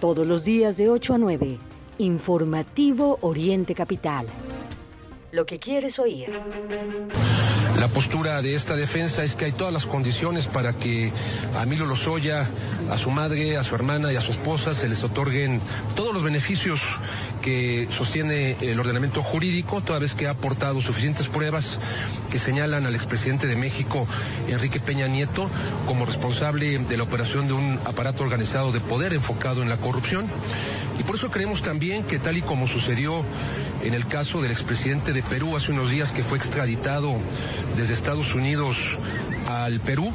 Todos los días de 8 a 9. Informativo Oriente Capital. Lo que quieres oír. La postura de esta defensa es que hay todas las condiciones para que a Milo Lozoya, a su madre, a su hermana y a su esposa se les otorguen todos los beneficios que sostiene el ordenamiento jurídico, toda vez que ha aportado suficientes pruebas que señalan al expresidente de México, Enrique Peña Nieto, como responsable de la operación de un aparato organizado de poder enfocado en la corrupción. Y por eso creemos también que tal y como sucedió en el caso del expresidente de Perú hace unos días que fue extraditado desde Estados Unidos al Perú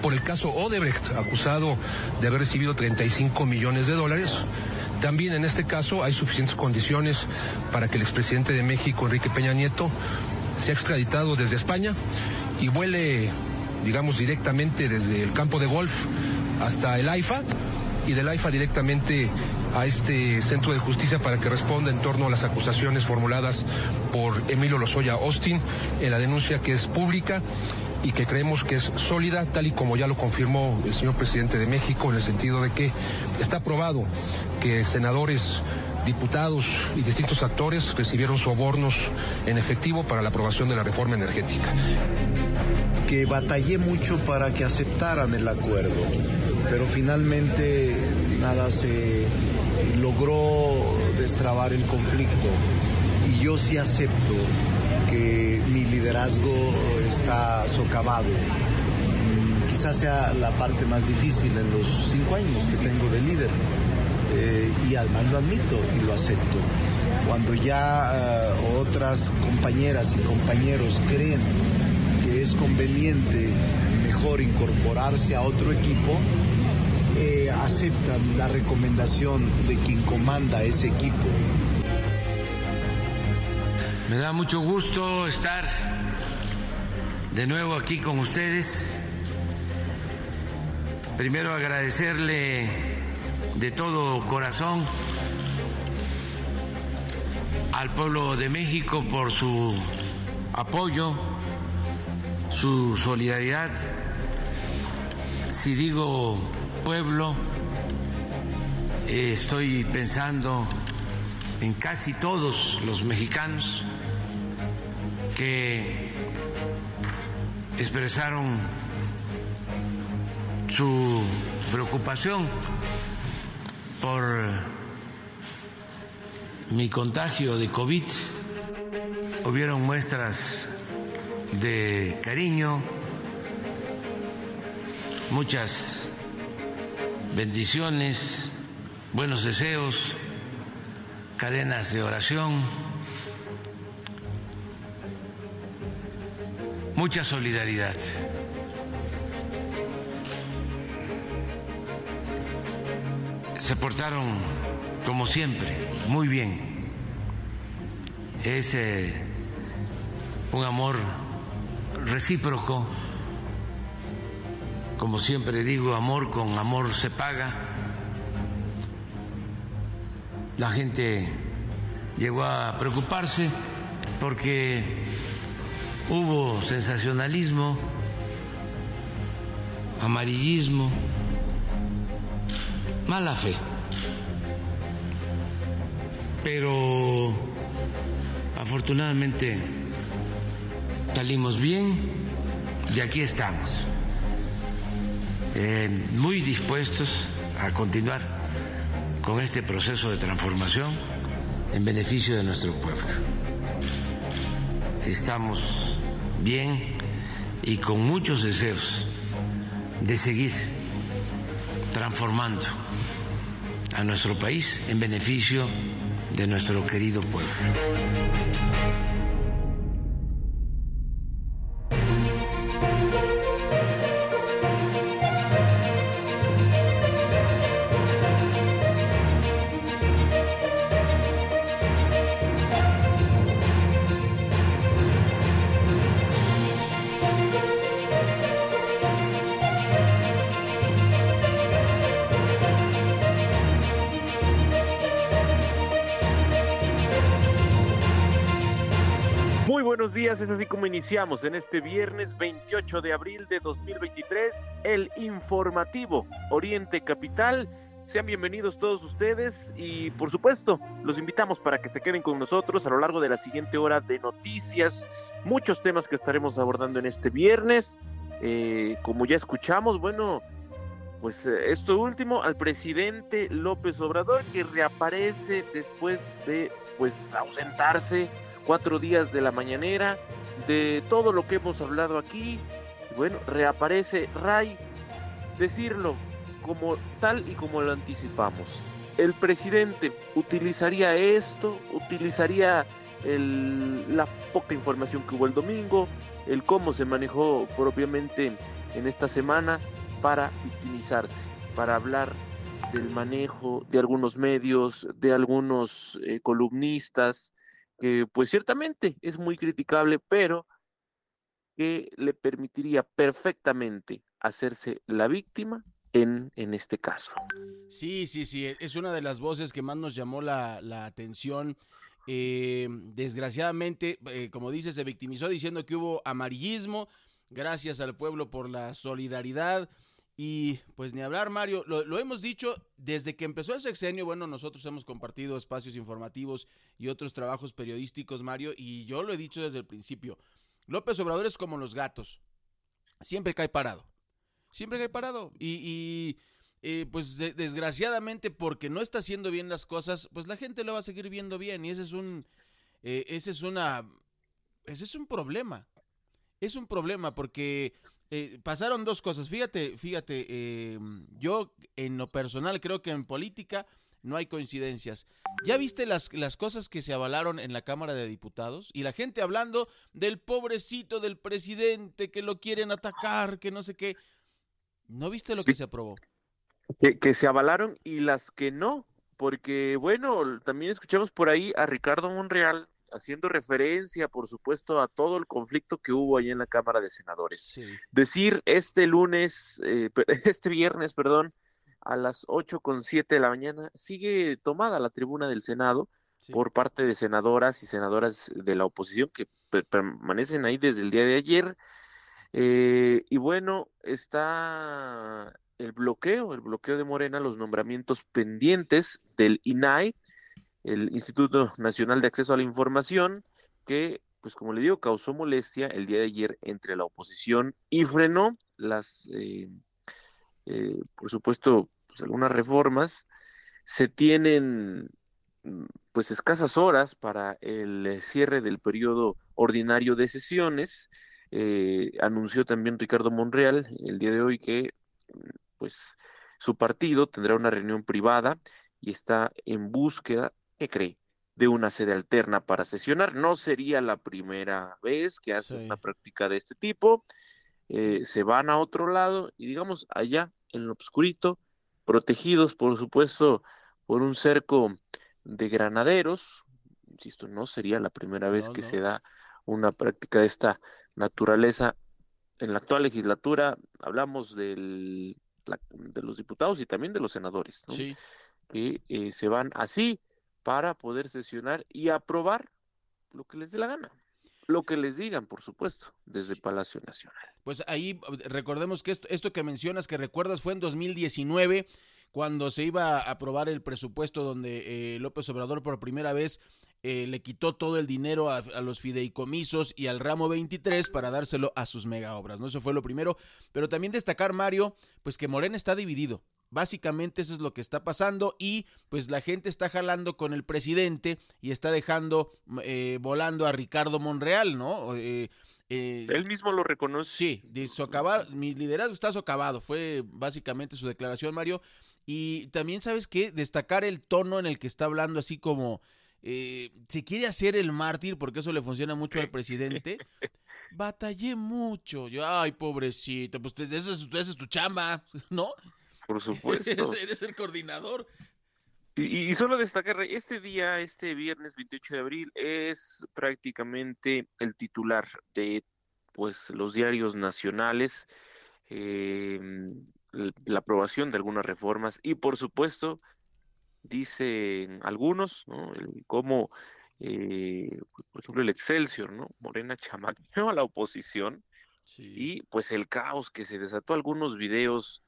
por el caso Odebrecht, acusado de haber recibido 35 millones de dólares, también en este caso hay suficientes condiciones para que el expresidente de México, Enrique Peña Nieto, sea extraditado desde España y vuele, digamos, directamente desde el campo de golf hasta el AIFA y del AIFA directamente a este centro de justicia para que responda en torno a las acusaciones formuladas por Emilio Lozoya Austin en la denuncia que es pública y que creemos que es sólida, tal y como ya lo confirmó el señor presidente de México, en el sentido de que está probado que senadores diputados y distintos actores recibieron sobornos en efectivo para la aprobación de la reforma energética. Que batallé mucho para que aceptaran el acuerdo, pero finalmente nada se logró destrabar el conflicto y yo sí acepto que mi liderazgo está socavado. Mm, quizás sea la parte más difícil en los cinco años que tengo de líder. Eh, y además lo admito y lo acepto. Cuando ya eh, otras compañeras y compañeros creen que es conveniente mejor incorporarse a otro equipo, eh, aceptan la recomendación de quien comanda ese equipo. Me da mucho gusto estar de nuevo aquí con ustedes. Primero agradecerle de todo corazón al pueblo de México por su apoyo, su solidaridad. Si digo pueblo, estoy pensando en casi todos los mexicanos que expresaron su preocupación por mi contagio de COVID. Hubieron muestras de cariño, muchas bendiciones, buenos deseos, cadenas de oración mucha solidaridad. Se portaron, como siempre, muy bien. Es eh, un amor recíproco. Como siempre digo, amor con amor se paga. La gente llegó a preocuparse porque Hubo sensacionalismo, amarillismo, mala fe. Pero afortunadamente salimos bien y aquí estamos, eh, muy dispuestos a continuar con este proceso de transformación en beneficio de nuestro pueblo. Estamos bien y con muchos deseos de seguir transformando a nuestro país en beneficio de nuestro querido pueblo. Iniciamos en este viernes 28 de abril de 2023 el informativo Oriente Capital. Sean bienvenidos todos ustedes y por supuesto los invitamos para que se queden con nosotros a lo largo de la siguiente hora de noticias, muchos temas que estaremos abordando en este viernes. Eh, como ya escuchamos, bueno, pues eh, esto último al presidente López Obrador que reaparece después de pues ausentarse cuatro días de la mañanera de todo lo que hemos hablado aquí. Bueno, reaparece Ray decirlo como tal y como lo anticipamos. El presidente utilizaría esto, utilizaría la poca información que hubo el domingo, el cómo se manejó propiamente en esta semana para victimizarse, para hablar del manejo de algunos medios, de algunos eh, columnistas, que pues ciertamente es muy criticable, pero que le permitiría perfectamente hacerse la víctima en, en este caso. Sí, sí, sí, es una de las voces que más nos llamó la, atención. Eh, desgraciadamente, eh, como dice, se victimizó diciendo que hubo amarillismo. Gracias al pueblo por la solidaridad. Y pues ni hablar, Mario, lo, lo, hemos dicho desde que empezó el sexenio. Bueno, nosotros hemos compartido espacios informativos y otros trabajos periodísticos, Mario, y yo lo he dicho desde el principio. López Obrador es como los gatos, siempre cae parado siempre cae parado. Y, eh, pues desgraciadamente porque no está haciendo bien las cosas, pues la gente lo va a seguir viendo bien. Y ese es un, eh, ese es una, ese es un problema. Es un problema porque eh, pasaron dos cosas. Fíjate, fíjate, yo en lo personal creo que en política no hay coincidencias. ¿Ya viste las, las cosas que se avalaron en la Cámara de Diputados? Y la gente hablando del pobrecito del presidente que lo quieren atacar, que no sé qué. ¿No viste lo que se aprobó? Que, se avalaron y las que no, porque bueno, también escuchamos por ahí a Ricardo Monreal haciendo referencia, por supuesto, a todo el conflicto que hubo ahí en la Cámara de Senadores. Decir este lunes, eh, este viernes, perdón, a las ocho con siete de la mañana, sigue tomada la tribuna del Senado por parte de senadoras y senadoras de la oposición que permanecen ahí desde el día de ayer. Eh, y bueno, está el bloqueo, el bloqueo de Morena, los nombramientos pendientes del INAI, el Instituto Nacional de Acceso a la Información, que, pues como le digo, causó molestia el día de ayer entre la oposición y frenó las, eh, eh, por supuesto, pues, algunas reformas. Se tienen mm, pues escasas horas para el cierre del periodo ordinario de sesiones eh, anunció también Ricardo Monreal el día de hoy que pues su partido tendrá una reunión privada y está en búsqueda, ¿qué cree? de una sede alterna para sesionar. No sería la primera vez que hace una práctica de este tipo. Eh, se van a otro lado y digamos allá en lo obscurito, protegidos por supuesto por un cerco de granaderos. Insisto, no sería la primera vez que se da una práctica de esta naturaleza. En la actual legislatura hablamos del, de los diputados y también de los senadores, que eh, se van así para poder sesionar y aprobar lo que les dé la gana. Lo que les digan, por supuesto, desde Palacio Nacional. Pues ahí recordemos que esto, esto que mencionas, que recuerdas, fue en 2019 cuando se iba a aprobar el presupuesto donde eh, López Obrador por primera vez eh, le quitó todo el dinero a, los fideicomisos y al ramo 23 para dárselo a sus mega obras, ¿no? Eso fue lo primero. Pero también destacar, Mario, pues que Morena está dividido. Básicamente eso es lo que está pasando y pues la gente está jalando con el presidente y está dejando eh, volando a Ricardo Monreal, ¿no? Eh, Él mismo lo reconoce. Sí, mi liderazgo está socavado, fue básicamente su declaración, Mario. Y también, ¿sabes qué? Destacar el tono en el que está hablando, así como eh, se quiere hacer el mártir, porque eso le funciona mucho al presidente. Batallé mucho. Yo, ay, pobrecito, pues eso es, tu chamba, ¿no? Por supuesto. eres, el coordinador. Y, solo destacar, este día, este viernes 28 de abril, es prácticamente el titular de pues los diarios nacionales, em, la aprobación de algunas reformas y por supuesto dicen algunos, ¿no? El, cómo, eh, por ejemplo, el Excelsior, ¿no? Morena chamaqueó a la oposición y pues el caos que se desató, algunos videos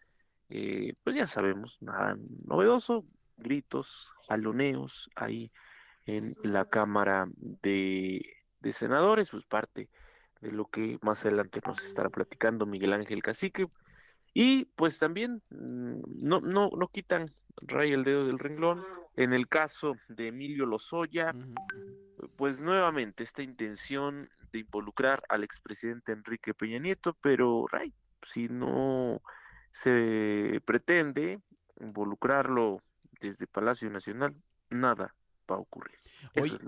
eh, pues ya sabemos, nada novedoso, gritos, jaloneos ahí en la Cámara de, de Senadores, pues parte de lo que más adelante nos estará platicando Miguel Ángel Cacique. Y pues también mm, no, no, no quitan ray el dedo del renglón. En el caso de Emilio Lozoya, pues nuevamente esta intención de involucrar al expresidente Enrique Peña Nieto, pero Ray, si no se pretende involucrarlo desde Palacio Nacional, nada va a ocurrir. Oye,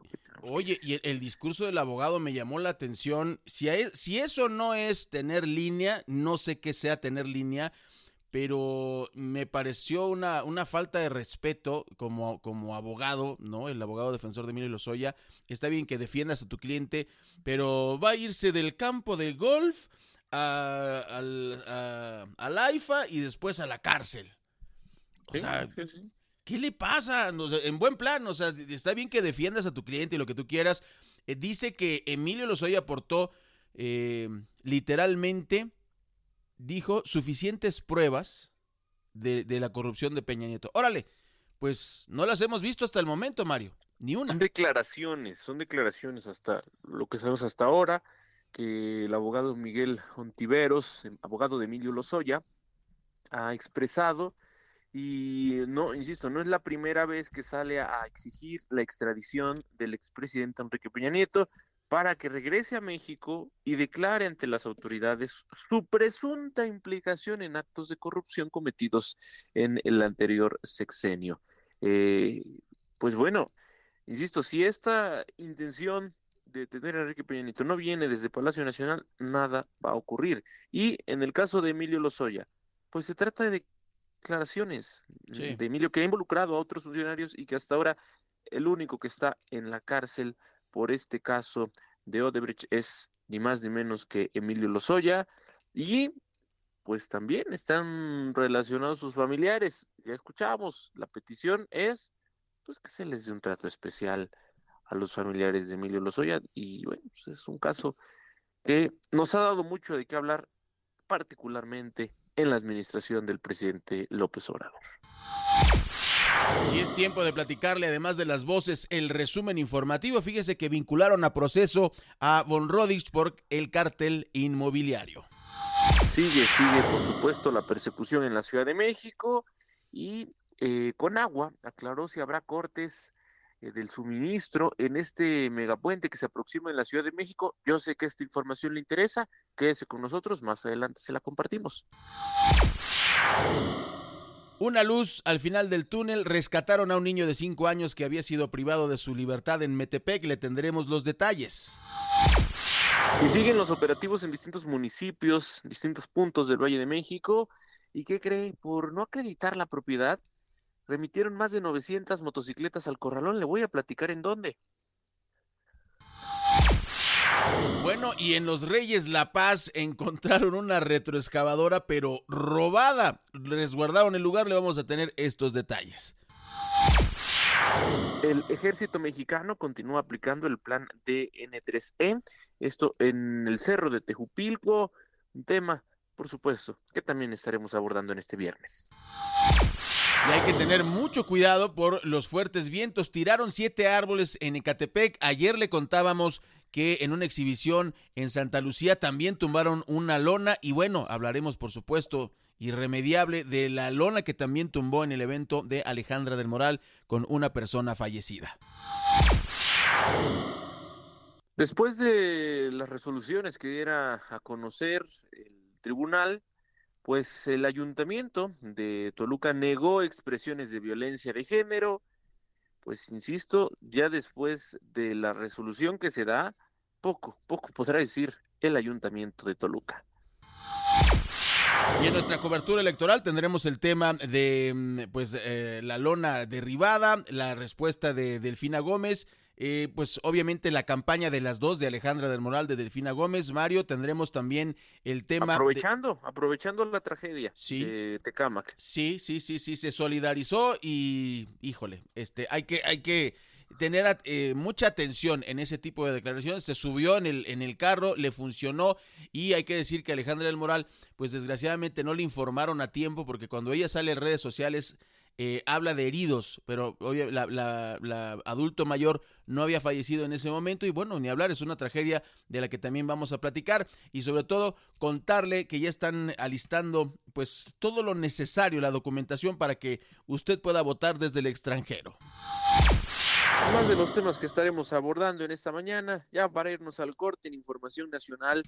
oye, y el, discurso del abogado me llamó la atención. Si, si eso no es tener línea, no sé qué sea tener línea, pero me pareció una, una falta de respeto como, como abogado, ¿no? El abogado defensor de Emilio Lozoya. Está bien que defiendas a tu cliente, pero va a irse del campo de golf a, al, a, AIFA y después a la cárcel. O sea, ¿qué le pasa? en buen plan, o sea, está bien que defiendas a tu cliente y lo que tú quieras. Eh, dice que Emilio Lozoya aportó eh, literalmente dijo suficientes pruebas de, la corrupción de Peña Nieto. Órale, pues no las hemos visto hasta el momento, Mario, ni una. Son declaraciones, son declaraciones hasta lo que sabemos hasta ahora, que el abogado Miguel Ontiveros, em, abogado de Emilio Lozoya, ha expresado y no, insisto, no es la primera vez que sale a exigir la extradición del expresidente Enrique Peña Nieto para que regrese a México y declare ante las autoridades su presunta implicación en actos de corrupción cometidos en el anterior sexenio. Eh, pues bueno, insisto, si esta intención de tener a Enrique Peña Nieto no viene desde Palacio Nacional, nada va a ocurrir. Y en el caso de Emilio Lozoya, pues se trata de declaraciones de Emilio que ha involucrado a otros funcionarios y que hasta ahora el único que está en la cárcel por este caso de Odebrecht es ni más ni menos que Emilio Lozoya y pues también están relacionados sus familiares. Ya escuchamos, la petición es pues que se les dé un trato especial a los familiares de Emilio Lozoya y bueno, pues es un caso que nos ha dado mucho de qué hablar particularmente en la administración del presidente López Obrador. Y es tiempo de platicarle, además de las voces, el resumen informativo. Fíjese que vincularon a proceso a Von Rodix por el cártel inmobiliario. Sigue, sigue, por supuesto, la persecución en la Ciudad de México y eh, con agua aclaró si habrá cortes del suministro en este megapuente que se aproxima en la Ciudad de México. Yo sé que esta información le interesa, quédese con nosotros, más adelante se la compartimos. Una luz al final del túnel. Rescataron a un niño de 5 años que había sido privado de su libertad en Metepec. Le tendremos los detalles. Y siguen los operativos en distintos municipios, distintos puntos del Valle de México. ¿Y qué cree? Por no acreditar la propiedad, remitieron más de 900 motocicletas al corralón. Le voy a platicar en dónde. Bueno, y en Los Reyes La Paz encontraron una retroexcavadora, pero robada. Resguardaron el lugar, le vamos a tener estos detalles. El ejército mexicano continúa aplicando el plan DN3E, esto en el cerro de Tejupilco, un tema, por supuesto, que también estaremos abordando en este viernes. Y hay que tener mucho cuidado por los fuertes vientos. Tiraron siete árboles en Ecatepec. Ayer le contábamos que en una exhibición en Santa Lucía también tumbaron una lona y bueno, hablaremos por supuesto irremediable de la lona que también tumbó en el evento de Alejandra del Moral con una persona fallecida. Después de las resoluciones que diera a conocer el tribunal, pues el ayuntamiento de Toluca negó expresiones de violencia de género, pues insisto, ya después de la resolución que se da, poco, poco podrá decir el ayuntamiento de Toluca. Y en nuestra cobertura electoral tendremos el tema de mm, pues eh, la lona derribada, la respuesta de Delfina Gómez eh, pues obviamente la campaña de las dos de Alejandra del Moral, de Delfina Gómez, Mario, tendremos también el tema... Aprovechando, aprovechando la tragedia sí, de Tecámac. Sí, sí, sí, sí, se solidarizó y, híjole, este, hay que, hay que tener eh, mucha atención en ese tipo de declaraciones. Se subió en el, en el carro, le funcionó y hay que decir que Alejandra del Moral, pues desgraciadamente no le informaron a tiempo porque cuando ella sale en redes sociales eh, habla de heridos, pero la, la, adulto mayor no había fallecido en ese momento y bueno, ni hablar, es una tragedia de la que también vamos a platicar y sobre todo contarle que ya están alistando pues todo lo necesario, la documentación para que usted pueda votar desde el extranjero. Más de los temas que estaremos abordando en esta mañana, ya para irnos al corte en Información Nacional,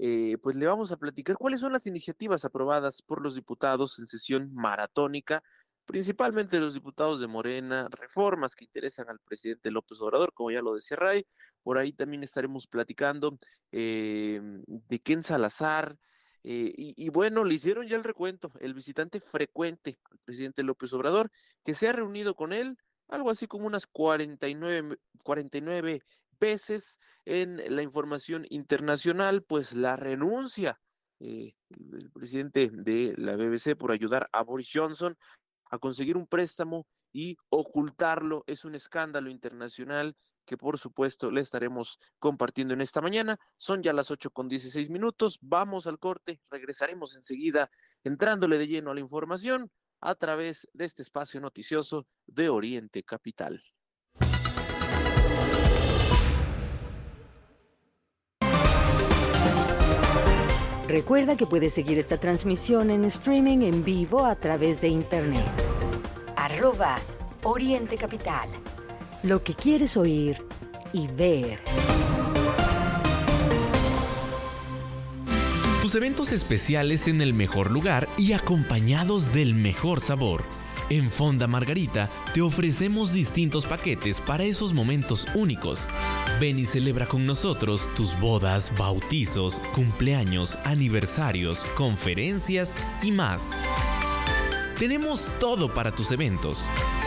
eh, pues le vamos a platicar cuáles son las iniciativas aprobadas por los diputados en sesión maratónica principalmente los diputados de Morena, reformas que interesan al presidente López Obrador, como ya lo decía Ray. Por ahí también estaremos platicando eh, de Ken Salazar. Eh, y, bueno, le hicieron ya el recuento, el visitante frecuente al presidente López Obrador, que se ha reunido con él algo así como unas 49, 49 veces en la información internacional, pues la renuncia eh, el presidente de la BBC por ayudar a Boris Johnson a conseguir un préstamo y ocultarlo. Es un escándalo internacional que por supuesto le estaremos compartiendo en esta mañana. Son ya las 8 con 16 minutos. Vamos al corte. Regresaremos enseguida entrándole de lleno a la información a través de este espacio noticioso de Oriente Capital. Recuerda que puedes seguir esta transmisión en streaming en vivo a través de internet. Arroba Oriente Capital. Lo que quieres oír y ver. Tus eventos especiales en el mejor lugar y acompañados del mejor sabor. En Fonda Margarita te ofrecemos distintos paquetes para esos momentos únicos. Ven y celebra con nosotros tus bodas, bautizos, cumpleaños, aniversarios, conferencias y más. Tenemos todo para tus eventos.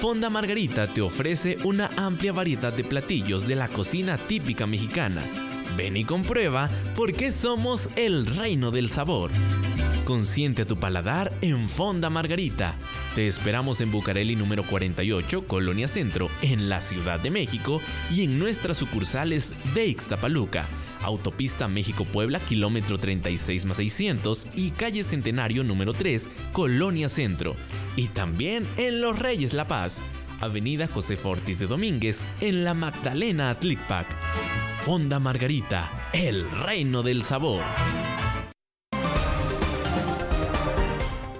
Fonda Margarita te ofrece una amplia variedad de platillos de la cocina típica mexicana. Ven y comprueba por qué somos el reino del sabor. Consiente tu paladar en Fonda Margarita. Te esperamos en Bucareli número 48, Colonia Centro, en la Ciudad de México y en nuestras sucursales de Ixtapaluca Autopista México-Puebla, kilómetro 36 más 600 y calle Centenario número 3, Colonia Centro. Y también en Los Reyes La Paz, Avenida José Fortis de Domínguez, en la Magdalena Atlicpac. Fonda Margarita, el reino del sabor.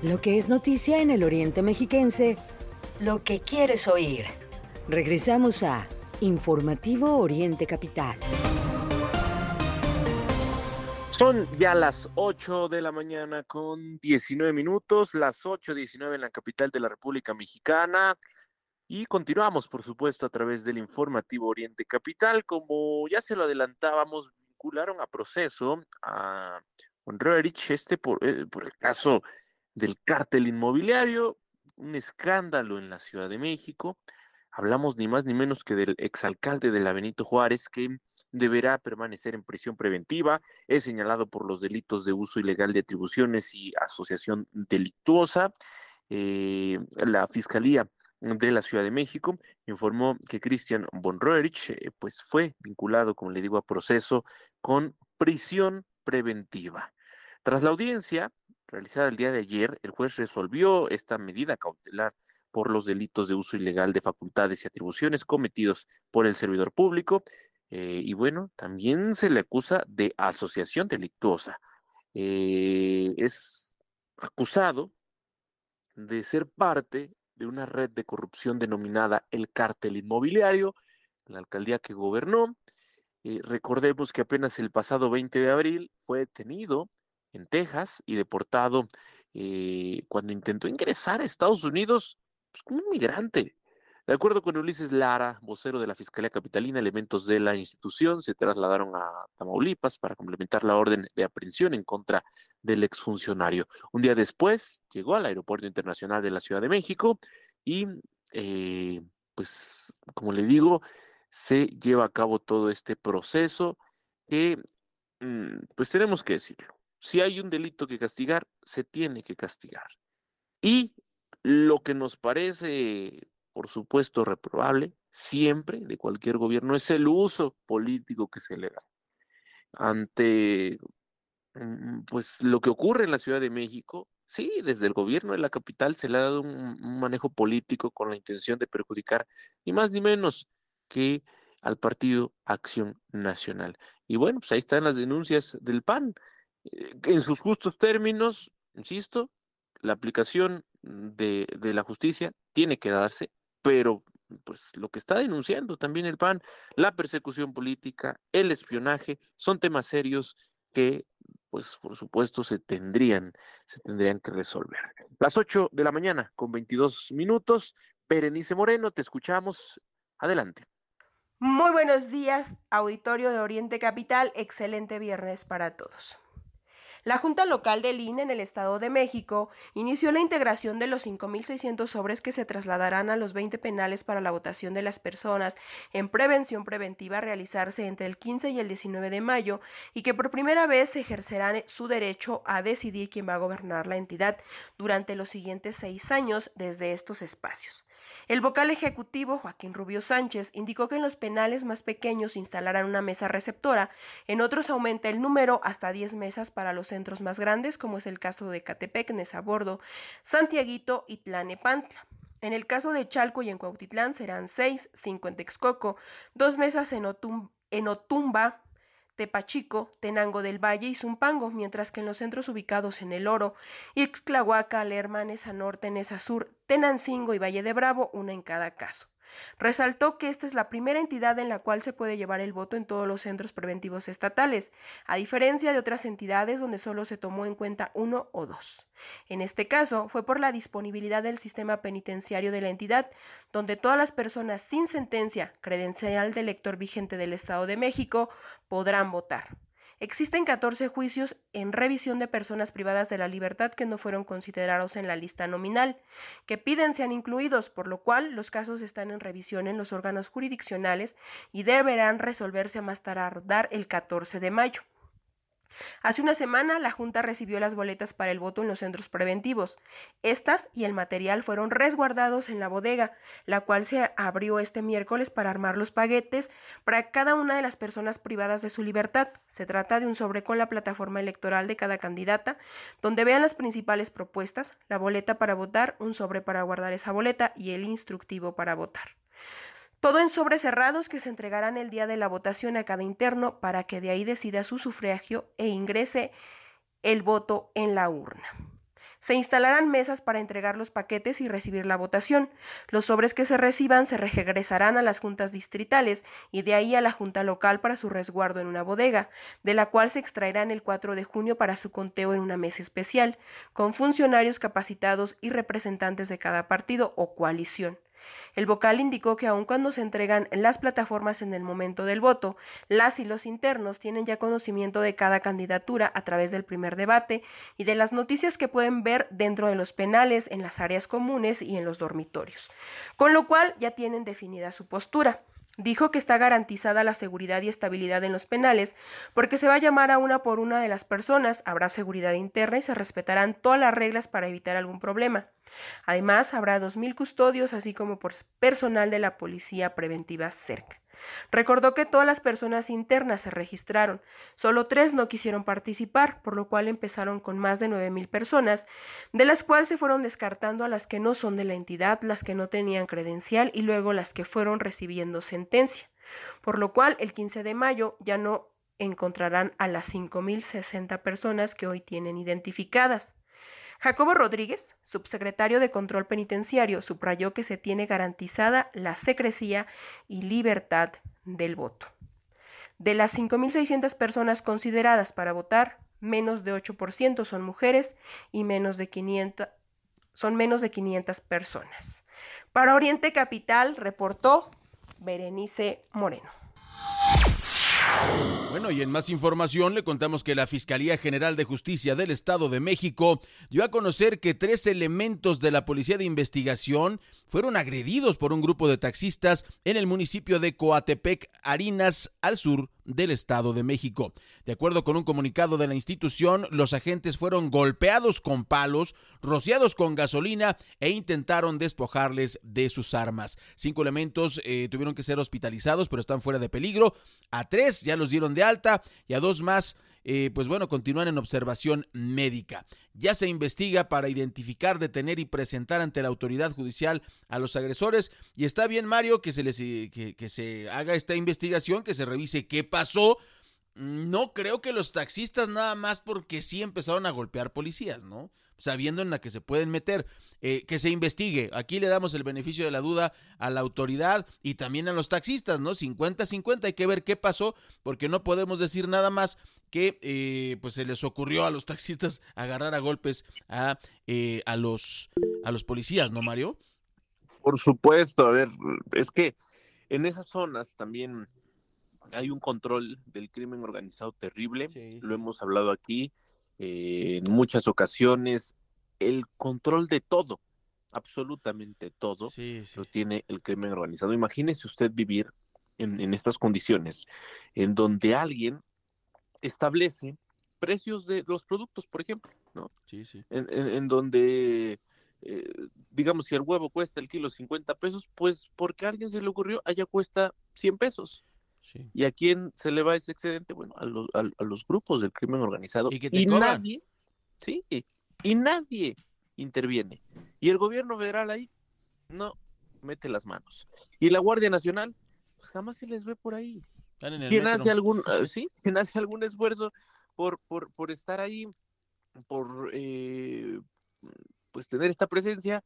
Lo que es noticia en el Oriente Mexiquense, lo que quieres oír. Regresamos a Informativo Oriente Capital. Son ya las 8 de la mañana con 19 minutos, las 8.19 en la capital de la República Mexicana. Y continuamos, por supuesto, a través del informativo Oriente Capital. Como ya se lo adelantábamos, vincularon a proceso a Rerich este eh, por el caso del cártel inmobiliario, un escándalo en la Ciudad de México. Hablamos ni más ni menos que del exalcalde de la Benito Juárez, que deberá permanecer en prisión preventiva. Es señalado por los delitos de uso ilegal de atribuciones y asociación delictuosa. Eh, la Fiscalía de la Ciudad de México informó que Christian von Roerich eh, pues fue vinculado, como le digo, a proceso con prisión preventiva. Tras la audiencia realizada el día de ayer, el juez resolvió esta medida cautelar por los delitos de uso ilegal de facultades y atribuciones cometidos por el servidor público. Eh, y bueno, también se le acusa de asociación delictuosa. Eh, es acusado de ser parte de una red de corrupción denominada el cártel inmobiliario, la alcaldía que gobernó. Eh, recordemos que apenas el pasado 20 de abril fue detenido en Texas y deportado cuando intentó ingresar a Estados Unidos pues, un migrante. De acuerdo con Ulises Lara, vocero de la Fiscalía Capitalina, elementos de la institución se trasladaron a Tamaulipas para complementar la orden de aprehensión en contra del exfuncionario. Un día después llegó al Aeropuerto Internacional de la Ciudad de México y, eh, pues, como le digo, se lleva a cabo todo este proceso que, mm, pues tenemos que decirlo, si hay un delito que castigar, se tiene que castigar. Y lo que nos parece, por supuesto, reprobable, siempre, de cualquier gobierno, es el uso político que se le da. Ante, mm, pues, lo que ocurre en la Ciudad de México, sí, desde el gobierno de la capital se le ha dado un, manejo político con la intención de perjudicar, ni más ni menos que al partido Acción Nacional. Y bueno, pues ahí están las denuncias del PAN. Eh, en sus justos términos, insisto, la aplicación de, la justicia tiene que darse, pero pues lo que está denunciando también el PAN, la persecución política, el espionaje, son temas serios que pues por supuesto se tendrían, se tendrían que resolver. Las 8 de la mañana con 22 minutos, Berenice Moreno, te escuchamos. Adelante. Muy buenos días, auditorio de Oriente Capital, excelente viernes para todos. La Junta Local del INE en el Estado de México inició la integración de los 5.600 sobres que se trasladarán a los 20 penales para la votación de las personas en prevención preventiva realizarse entre el 15 y el 19 de mayo y que por primera vez ejercerán su derecho a decidir quién va a gobernar la entidad durante los siguientes seis años desde estos espacios. El vocal ejecutivo, Joaquín Rubio Sánchez, indicó que en los penales más pequeños instalarán una mesa receptora, en otros aumenta el número hasta 10 mesas para los centros más grandes, como es el caso de Catepec, Nezabordo, Santiaguito y Tlanepantla. En el caso de Chalco y en Cuautitlán serán 6, 5 en Texcoco, dos mesas en, en Otumba, Tepachico, Tenango del Valle y Zumpango, mientras que en los centros ubicados en El Oro, Ixtlahuaca, Lerma, Nesa Norte, Nesa Sur, Tenancingo y Valle de Bravo, una en cada caso. Resaltó que esta es la primera entidad en la cual se puede llevar el voto en todos los centros preventivos estatales, a diferencia de otras entidades donde solo se tomó en cuenta uno o dos. En este caso, fue por la disponibilidad del sistema penitenciario de la entidad, donde todas las personas sin sentencia, credencial de elector vigente del Estado de México, podrán votar. Existen 14 juicios en revisión de personas privadas de la libertad que no fueron considerados en la lista nominal, que piden sean incluidos, por lo cual los casos están en revisión en los órganos jurisdiccionales y deberán resolverse a más tardar el 14 de mayo. Hace una semana la Junta recibió las boletas para el voto en los centros preventivos. Estas y el material fueron resguardados en la bodega, la cual se abrió este miércoles para armar los paquetes para cada una de las personas privadas de su libertad. Se trata de un sobre con la plataforma electoral de cada candidata, donde vean las principales propuestas, la boleta para votar, un sobre para guardar esa boleta y el instructivo para votar. Todo en sobres cerrados que se entregarán el día de la votación a cada interno para que de ahí decida su sufragio e ingrese el voto en la urna. Se instalarán mesas para entregar los paquetes y recibir la votación. Los sobres que se reciban se regresarán a las juntas distritales y de ahí a la junta local para su resguardo en una bodega, de la cual se extraerán el 4 de junio para su conteo en una mesa especial, con funcionarios capacitados y representantes de cada partido o coalición. El vocal indicó que aun cuando se entregan las plataformas en el momento del voto, las y los internos tienen ya conocimiento de cada candidatura a través del primer debate y de las noticias que pueden ver dentro de los penales, en las áreas comunes y en los dormitorios, con lo cual ya tienen definida su postura. Dijo que está garantizada la seguridad y estabilidad en los penales porque se va a llamar a una por una de las personas, habrá seguridad interna y se respetarán todas las reglas para evitar algún problema. Además, habrá 2.000 custodios, así como personal de la Policía Preventiva cerca. Recordó que todas las personas internas se registraron, solo tres no quisieron participar, por lo cual empezaron con más de 9.000 personas, de las cuales se fueron descartando a las que no son de la entidad, las que no tenían credencial y luego las que fueron recibiendo sentencia, por lo cual el 15 de mayo ya no encontrarán a las 5.060 personas que hoy tienen identificadas. Jacobo Rodríguez, subsecretario de Control Penitenciario, subrayó que se tiene garantizada la secrecía y libertad del voto. De las 5.600 personas consideradas para votar, menos de 8% son mujeres y menos de 500 son menos de 500 personas. Para Oriente Capital reportó Berenice Moreno. Bueno, y en más información le contamos que la Fiscalía General de Justicia del Estado de México dio a conocer que tres elementos de la Policía de Investigación fueron agredidos por un grupo de taxistas en el municipio de Coatepec, Harinas, al sur del Estado de México. De acuerdo con un comunicado de la institución, los agentes fueron golpeados con palos, rociados con gasolina e intentaron despojarles de sus armas. Cinco elementos eh, tuvieron que ser hospitalizados, pero están fuera de peligro. A tres ya los dieron de alta y a dos más eh, pues bueno, continúan en observación médica. Ya se investiga para identificar, detener y presentar ante la autoridad judicial a los agresores. Y está bien, Mario, que se, les, eh, que, que se haga esta investigación, que se revise qué pasó. No creo que los taxistas nada más porque sí empezaron a golpear policías, ¿no? Sabiendo en la que se pueden meter. Eh, que se investigue. Aquí le damos el beneficio de la duda a la autoridad y también a los taxistas, ¿no? 50-50, hay que ver qué pasó, porque no podemos decir nada más que eh, pues se les ocurrió a los taxistas agarrar a golpes a, eh, a, los, a los policías, ¿no, Mario? Por supuesto, a ver, es que en esas zonas también hay un control del crimen organizado terrible, lo hemos hablado aquí, en muchas ocasiones el control de todo, absolutamente todo, lo tiene el crimen organizado. Imagínese usted vivir en, estas condiciones, en donde alguien establece precios de los productos, por ejemplo, ¿no? Sí, sí. En, donde, eh, digamos, si el huevo cuesta el kilo 50 pesos, pues porque a alguien se le ocurrió, allá cuesta 100 pesos. ¿Y a quién se le va ese excedente? Bueno, a los, a, los grupos del crimen organizado. Y, nadie, sí, y nadie interviene. Y el gobierno federal ahí no mete las manos. Y la Guardia Nacional, pues jamás se les ve por ahí. ¿Quién hace algún, ah, sí, ¿quién hace algún esfuerzo por, por, por estar ahí, por eh, pues tener esta presencia?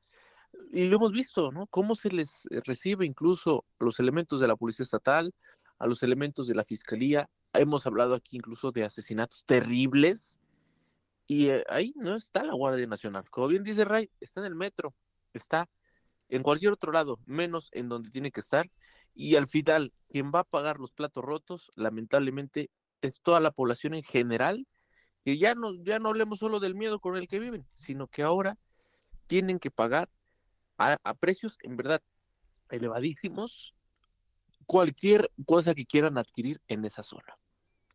Y lo hemos visto, ¿no? Cómo se les recibe incluso los elementos de la Policía Estatal, a los elementos de la Fiscalía. Hemos hablado aquí incluso de asesinatos terribles y eh, ahí no está la Guardia Nacional. Como bien dice Ray, está en el metro, está en cualquier otro lado, menos en donde tiene que estar. Y al final, quien va a pagar los platos rotos, lamentablemente, es toda la población en general. Y ya no, ya no hablemos solo del miedo con el que viven, sino que ahora tienen que pagar a, a precios en verdad elevadísimos cualquier cosa que quieran adquirir en esa zona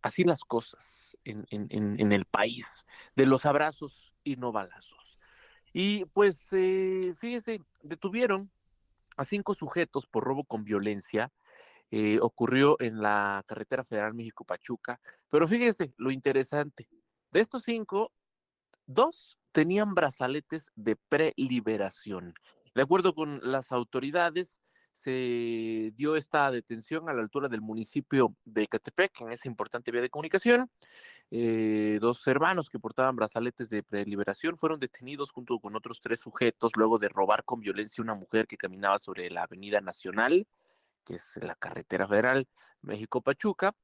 así las cosas en, en, el país, de los abrazos y no balazos. Y pues, eh, fíjese, detuvieron a cinco sujetos por robo con violencia. Eh, ocurrió en la carretera federal México-Pachuca. Pero fíjese lo interesante. De estos cinco, dos tenían brazaletes de preliberación. De acuerdo con las autoridades, se dio esta detención a la altura del municipio de Catepec, en esa importante vía de comunicación. Eh, dos hermanos que portaban brazaletes de preliberación fueron detenidos junto con otros tres sujetos luego de robar con violencia una mujer que caminaba sobre la Avenida Nacional, que es la carretera federal México-Pachuca.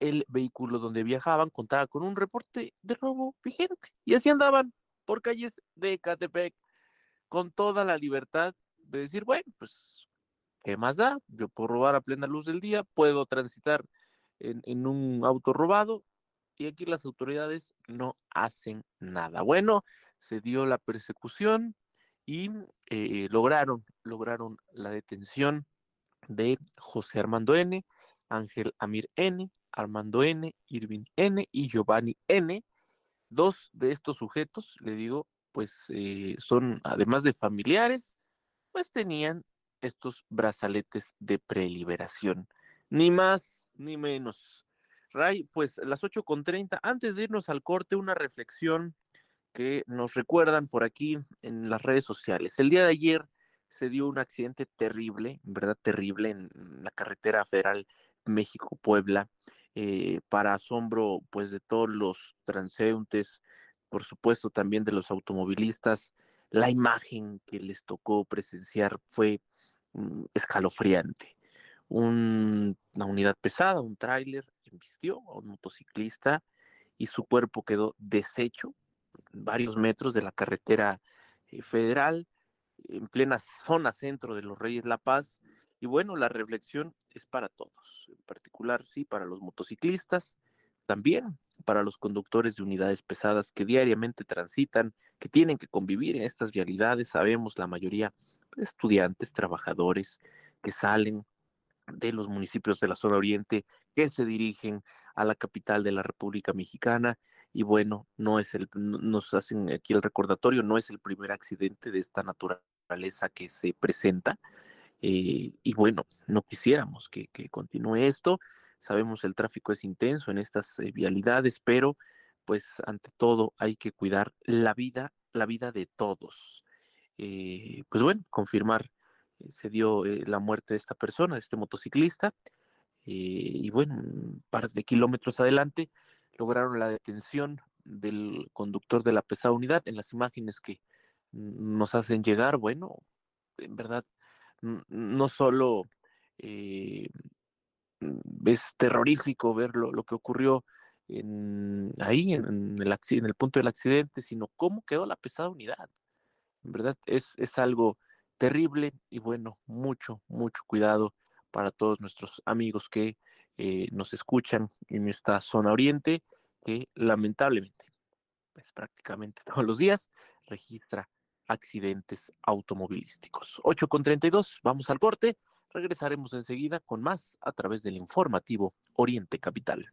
El vehículo donde viajaban contaba con un reporte de robo vigente y así andaban por calles de Catepec con toda la libertad de decir, bueno, pues, ¿qué más da? Yo puedo robar a plena luz del día, puedo transitar en, un auto robado y aquí las autoridades no hacen nada. Bueno, se dio la persecución y eh, lograron, lograron la detención de José Armando N., Ángel Amir N., Armando N., Irving N. y Giovanni N. Dos de estos sujetos, le digo, pues eh, son, además de familiares, pues tenían estos brazaletes de preliberación. Ni más ni menos. Ray, pues las 8.30, antes de irnos al corte, una reflexión que nos recuerdan por aquí en las redes sociales. El día de ayer se dio un accidente terrible, verdad terrible, en la carretera federal México-Puebla, eh, para asombro pues de todos los transeúntes, por supuesto también de los automovilistas. La imagen que les tocó presenciar fue escalofriante. una unidad pesada, un tráiler, embistió a un motociclista y su cuerpo quedó deshecho varios metros de la carretera eh, federal, en plena zona centro de los Reyes La Paz. Y bueno, la reflexión es para todos, en particular, sí, para los motociclistas, también para los conductores de unidades pesadas que diariamente transitan, que tienen que convivir en estas vialidades. Sabemos la mayoría estudiantes, trabajadores que salen de los municipios de la zona oriente, que se dirigen a la capital de la República Mexicana y bueno, no es el, nos hacen aquí el recordatorio, no es el primer accidente de esta naturaleza que se presenta. Eh, y bueno, no quisiéramos que, continúe esto. Sabemos el tráfico es intenso en estas eh, vialidades, pero pues ante todo hay que cuidar la vida, la vida de todos. Eh, pues bueno, confirmar, se dio la muerte de esta persona, de este motociclista, y bueno, un par de kilómetros adelante lograron la detención del conductor de la pesada unidad. En las imágenes que nos hacen llegar, bueno, en verdad, no solo eh, es terrorífico ver lo, que ocurrió en, ahí, en, el, en el punto del accidente, sino cómo quedó la pesada unidad. Verdad, es, es algo terrible y bueno, mucho, mucho cuidado para todos nuestros amigos que eh, nos escuchan en esta zona oriente, que lamentablemente, pues prácticamente todos los días, registra accidentes automovilísticos. 8 con 32, vamos al corte. Regresaremos enseguida con más a través del informativo Oriente Capital.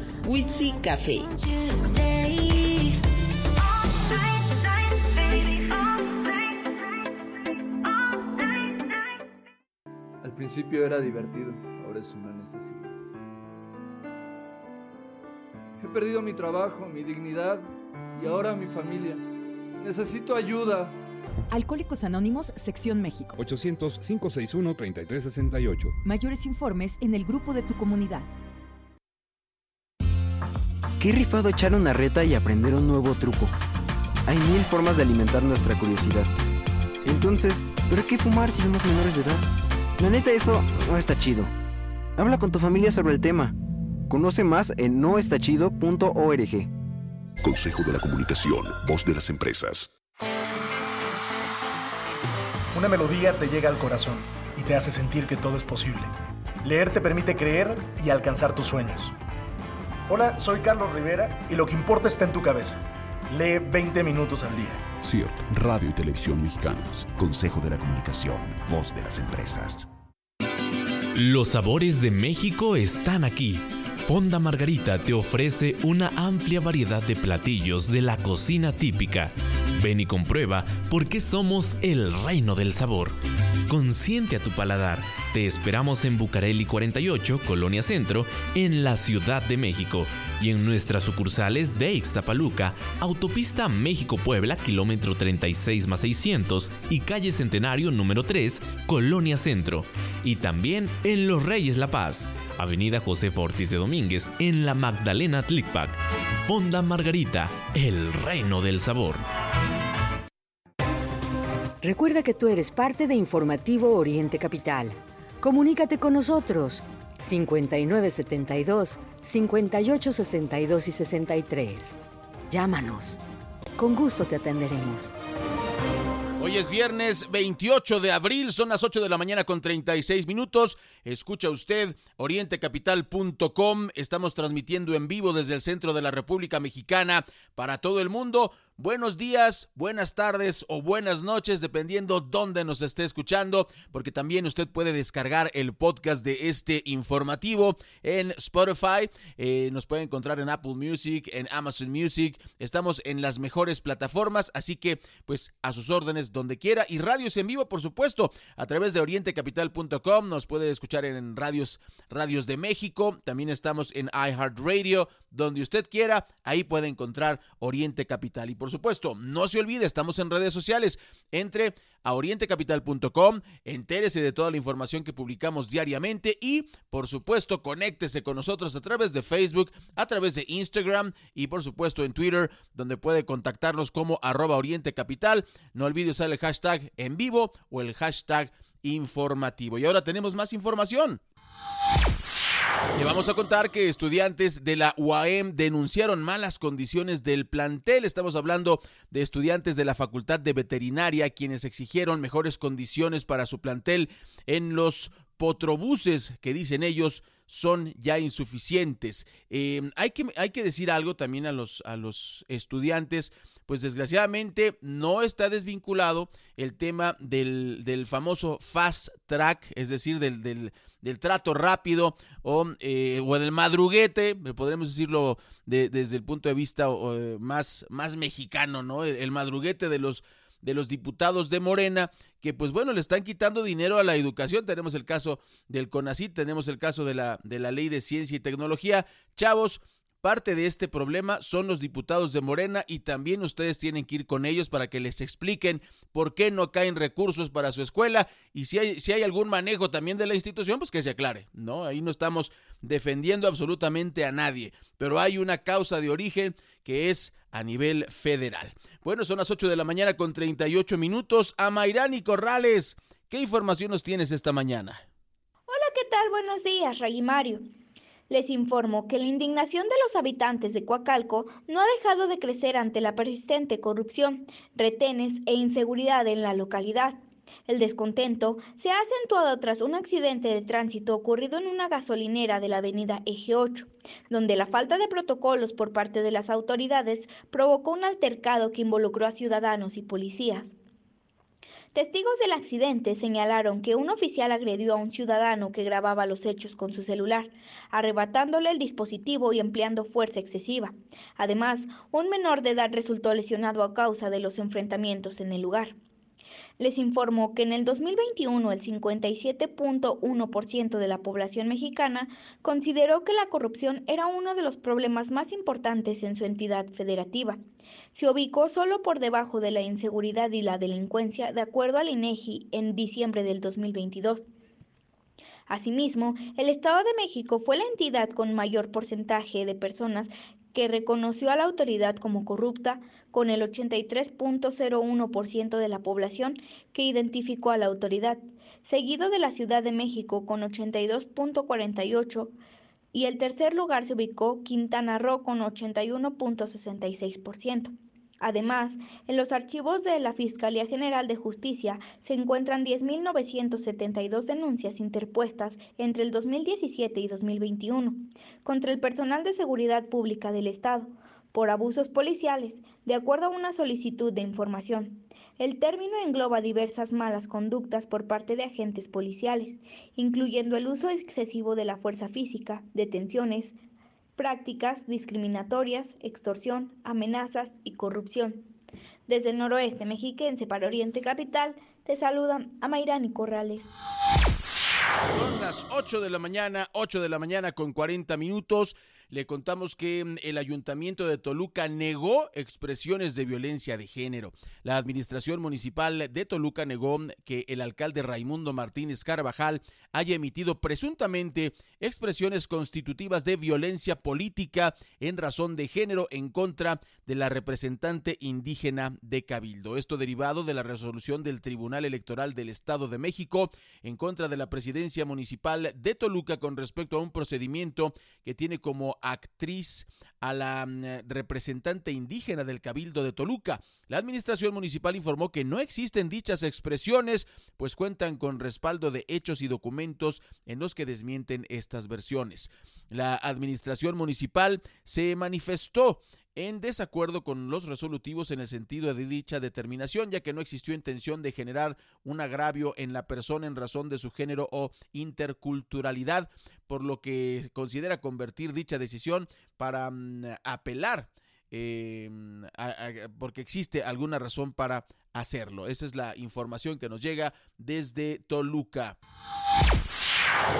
Witsi Café. principio era divertido, ahora es una necesidad. He perdido mi trabajo, mi dignidad y ahora mi familia. Necesito ayuda. Alcohólicos Anónimos, Sección México. 800-561-3368. Mayores informes en el grupo de tu comunidad. Qué rifado echar una reta y aprender un nuevo truco. Hay mil formas de alimentar nuestra curiosidad. Entonces, ¿pero qué fumar si somos menores de edad? La neta, eso no está chido. Habla con tu familia sobre el tema. Conoce más en noestachido.org. Consejo de la Comunicación, voz de las empresas. Una melodía te llega al corazón y te hace sentir que todo es posible. Leer te permite creer y alcanzar tus sueños. Hola, soy Carlos Rivera y lo que importa está en tu cabeza. Lee 20 minutos al día. CIRT, Radio y Televisión Mexicanas. Consejo de la Comunicación, voz de las empresas. Los sabores de México están aquí. Fonda Margarita te ofrece una amplia variedad de platillos de la cocina típica. Ven y comprueba por qué somos el reino del sabor. Consiente a tu paladar. Te esperamos en Bucareli 48, Colonia Centro, en la Ciudad de México y en nuestras sucursales de Ixtapaluca, Autopista México-Puebla, kilómetro 36 más 600 y calle Centenario número 3, Colonia Centro. Y también en Los Reyes La Paz, Avenida José Ortiz de Domínguez, en la Magdalena Tlicpac. Fonda Margarita, el reino del sabor. Recuerda que tú eres parte de Informativo Oriente Capital. Comunícate con nosotros 5972 5862 y 63. Llámanos. Con gusto te atenderemos. Hoy es viernes 28 de abril, son las 8 de la mañana con 36 minutos. Escucha usted orientecapital.com. Estamos transmitiendo en vivo desde el centro de la República Mexicana para todo el mundo. Buenos días, buenas tardes o buenas noches, dependiendo dónde nos esté escuchando, porque también usted puede descargar el podcast de este informativo en Spotify. Eh, nos puede encontrar en Apple Music, en Amazon Music. Estamos en las mejores plataformas, así que pues a sus órdenes donde quiera. Y radios en vivo, por supuesto, a través de orientecapital.com. Nos puede escuchar en radios, radios de México. También estamos en iHeartRadio, donde usted quiera. Ahí puede encontrar Oriente Capital. Y por supuesto, no se olvide, estamos en redes sociales. Entre a orientecapital.com, entérese de toda la información que publicamos diariamente y, por supuesto, conéctese con nosotros a través de Facebook, a través de Instagram y, por supuesto, en Twitter, donde puede contactarnos como arroba orientecapital. No olvide usar el hashtag en vivo o el hashtag informativo. Y ahora tenemos más información. Le vamos a contar que estudiantes de la UAM denunciaron malas condiciones del plantel. Estamos hablando de estudiantes de la Facultad de Veterinaria quienes exigieron mejores condiciones para su plantel en los potrobuses que dicen ellos son ya insuficientes. Eh, hay, que, hay que decir algo también a los, a los estudiantes pues desgraciadamente no está desvinculado el tema del, del famoso fast track, es decir, del, del, del trato rápido o, eh, o del madruguete, podremos decirlo desde el punto de vista eh, más, más mexicano, ¿no? El, madruguete de los, de los diputados de Morena, que pues bueno, le están quitando dinero a la educación. Tenemos el caso del CONACYT, tenemos el caso de la, de la ley de ciencia y tecnología. Chavos, Parte de este problema son los diputados de Morena y también ustedes tienen que ir con ellos para que les expliquen por qué no caen recursos para su escuela y si hay, si hay algún manejo también de la institución, pues que se aclare, ¿no? Ahí no estamos defendiendo absolutamente a nadie, pero hay una causa de origen que es a nivel federal. Bueno, son las 8 de la mañana con 38 minutos. A Mayrani Corrales, ¿qué información nos tienes esta mañana? Hola, ¿qué tal? Buenos días, Ray Mario. Les informo que la indignación de los habitantes de Coacalco no ha dejado de crecer ante la persistente corrupción, retenes e inseguridad en la localidad. El descontento se ha acentuado tras un accidente de tránsito ocurrido en una gasolinera de la avenida Eje 8, donde la falta de protocolos por parte de las autoridades provocó un altercado que involucró a ciudadanos y policías. Testigos del accidente señalaron que un oficial agredió a un ciudadano que grababa los hechos con su celular, arrebatándole el dispositivo y empleando fuerza excesiva. Además, un menor de edad resultó lesionado a causa de los enfrentamientos en el lugar. Les informo que en el 2021 el 57.1% de la población mexicana consideró que la corrupción era uno de los problemas más importantes en su entidad federativa. Se ubicó solo por debajo de la inseguridad y la delincuencia, de acuerdo al INEGI en diciembre del 2022. Asimismo, el Estado de México fue la entidad con mayor porcentaje de personas que reconoció a la autoridad como corrupta, con el 83.01% de la población que identificó a la autoridad, seguido de la Ciudad de México con 82.48% y el tercer lugar se ubicó Quintana Roo con 81.66%. Además, en los archivos de la Fiscalía General de Justicia se encuentran 10.972 denuncias interpuestas entre el 2017 y 2021 contra el personal de seguridad pública del Estado por abusos policiales, de acuerdo a una solicitud de información. El término engloba diversas malas conductas por parte de agentes policiales, incluyendo el uso excesivo de la fuerza física, detenciones, prácticas discriminatorias, extorsión, amenazas y corrupción. Desde el noroeste mexiquense para Oriente Capital, te saludan a Mayrani Corrales. Son las 8 de la mañana, 8 de la mañana con 40 minutos. Le contamos que mm, el ayuntamiento de Toluca negó expresiones de violencia de género. La administración municipal de Toluca negó que el alcalde Raimundo Martínez Carvajal haya emitido presuntamente expresiones constitutivas de violencia política en razón de género en contra de la representante indígena de Cabildo. Esto derivado de la resolución del Tribunal Electoral del Estado de México en contra de la presidencia municipal de Toluca con respecto a un procedimiento que tiene como actriz a la mm, representante indígena del Cabildo de Toluca. La administración municipal informó que no existen dichas expresiones, pues cuentan con respaldo de hechos y documentos en los que desmienten estas versiones. La administración municipal se manifestó en desacuerdo con los resolutivos en el sentido de dicha determinación, ya que no existió intención de generar un agravio en la persona en razón de su género o interculturalidad, por lo que considera convertir dicha decisión para mm, apelar, eh, porque existe alguna razón para hacerlo. Esa es la información que nos llega desde Toluca.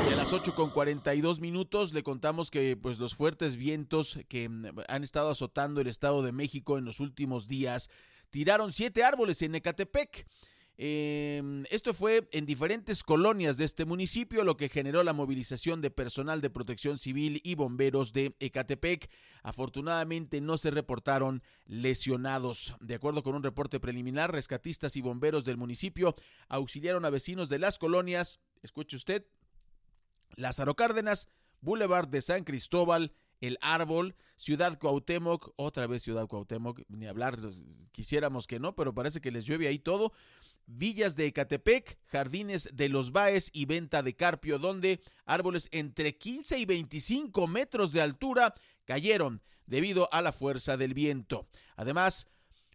Y a las 8 con 42 minutos le contamos que pues los fuertes vientos que mm, han estado azotando el Estado de México en los últimos días tiraron siete árboles en Ecatepec. Em, esto fue en diferentes colonias de este municipio, lo que generó la movilización de personal de protección civil y bomberos de Ecatepec. Afortunadamente no se reportaron lesionados. De acuerdo con un reporte preliminar, rescatistas y bomberos del municipio auxiliaron a vecinos de las colonias, escuche usted, Lázaro Cárdenas, Boulevard de San Cristóbal, El Árbol, Ciudad Cuauhtémoc, otra vez Ciudad Cuauhtémoc, ni hablar, quisiéramos que no, pero parece que les llueve ahí todo. Villas de Ecatepec, Jardines de los Baes y Venta de Carpio, donde árboles entre 15 y 25 metros de altura cayeron debido a la fuerza del viento. Además,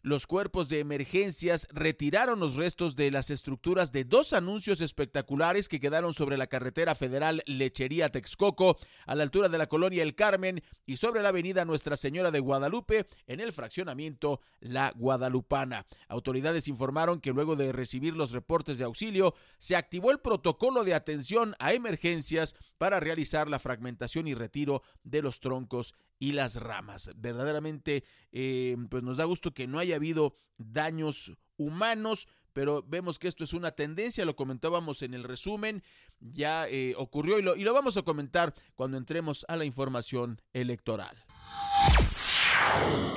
los cuerpos de emergencias retiraron los restos de las estructuras de dos anuncios espectaculares que quedaron sobre la carretera federal Lechería Texcoco, a la altura de la colonia El Carmen y sobre la avenida Nuestra Señora de Guadalupe, en el fraccionamiento La Guadalupana. Autoridades informaron que luego de recibir los reportes de auxilio, se activó el protocolo de atención a emergencias para realizar la fragmentación y retiro de los troncos y las ramas. Verdaderamente, eh, pues nos da gusto que no haya habido daños humanos, pero vemos que esto es una tendencia, lo comentábamos en el resumen, ya eh, ocurrió y lo, y lo vamos a comentar cuando entremos a la información electoral.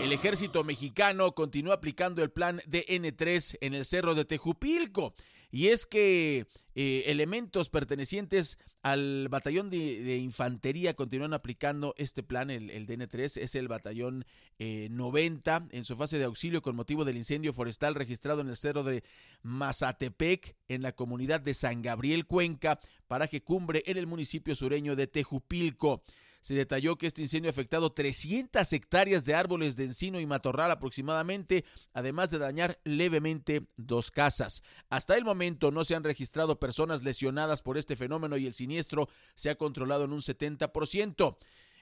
El ejército mexicano continúa aplicando el plan DN3 en el cerro de Tejupilco. Y es que eh, elementos pertenecientes al batallón de, infantería continúan aplicando este plan, el, DN3, es el batallón 90 eh, en su fase de auxilio con motivo del incendio forestal registrado en el cerro de Mazatepec, en la comunidad de San Gabriel Cuenca, paraje cumbre en el municipio sureño de Tejupilco. Se detalló que este incendio ha afectado 300 hectáreas de árboles de encino y matorral aproximadamente, además de dañar levemente dos casas. Hasta el momento no se han registrado personas lesionadas por este fenómeno y el siniestro se ha controlado en un 70%.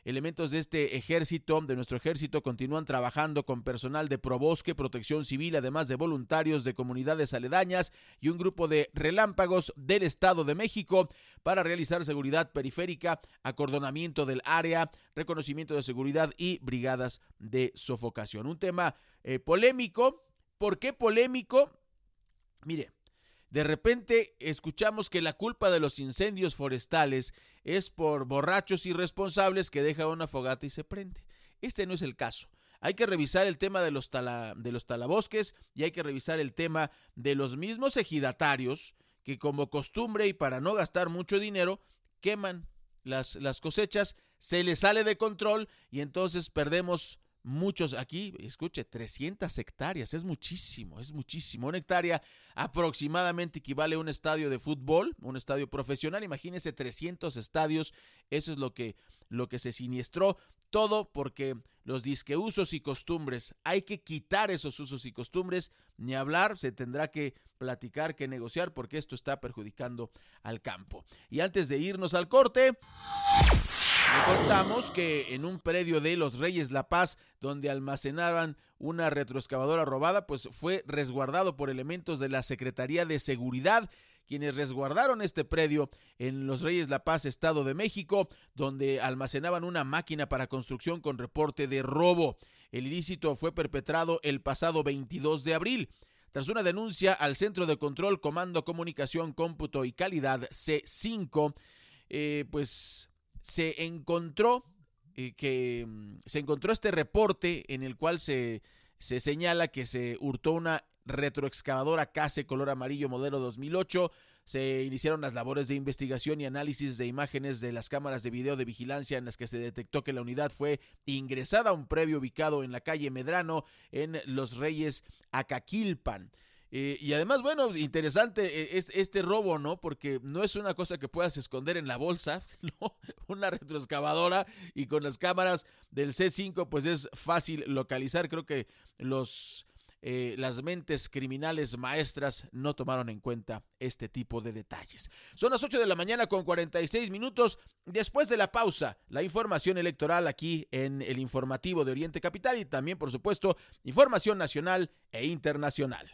Elementos de este ejército, de nuestro ejército, continúan trabajando con personal de Probosque, Protección Civil, además de voluntarios de comunidades aledañas y un grupo de relámpagos del Estado de México para realizar seguridad periférica, acordonamiento del área, reconocimiento de seguridad y brigadas de sofocación. Un tema eh, polémico. ¿Por qué polémico? Mire, de repente escuchamos que la culpa de los incendios forestales es por borrachos irresponsables que dejan una fogata y se prende. Este no es el caso. Hay que revisar el tema de los, de los talabosques y hay que revisar el tema de los mismos ejidatarios que como costumbre y para no gastar mucho dinero queman las, las cosechas, se les sale de control y entonces perdemos muchos aquí, escuche, 300 hectáreas, es muchísimo, es muchísimo. Una hectárea aproximadamente equivale a un estadio de fútbol, un estadio profesional. Imagínense 300 estadios, eso es lo que, lo que se siniestró. Todo porque los disqueusos y costumbres, hay que quitar esos usos y costumbres, ni hablar, se tendrá que platicar, que negociar, porque esto está perjudicando al campo. Y antes de irnos al corte, le contamos que en un predio de los Reyes La Paz, donde almacenaban una retroexcavadora robada, pues fue resguardado por elementos de la Secretaría de Seguridad quienes resguardaron este predio en Los Reyes La Paz, Estado de México, donde almacenaban una máquina para construcción con reporte de robo. El ilícito fue perpetrado el pasado 22 de abril. Tras una denuncia al Centro de Control, Comando, Comunicación, Cómputo y Calidad C5, eh, pues se encontró eh, que mm, se encontró este reporte en el cual se, se señala que se hurtó una retroexcavadora CASE color amarillo modelo 2008. Se iniciaron las labores de investigación y análisis de imágenes de las cámaras de video de vigilancia en las que se detectó que la unidad fue ingresada a un previo ubicado en la calle Medrano en Los Reyes, Acaquilpan. Eh, y además, bueno, interesante eh, es este robo, ¿no? Porque no es una cosa que puedas esconder en la bolsa, ¿no? Una retroexcavadora y con las cámaras del C5, pues es fácil localizar. Creo que los eh, las mentes criminales maestras no tomaron en cuenta este tipo de detalles. Son las 8 de la mañana con 46 minutos. Después de la pausa, la información electoral aquí en el informativo de Oriente Capital y también, por supuesto, información nacional e internacional.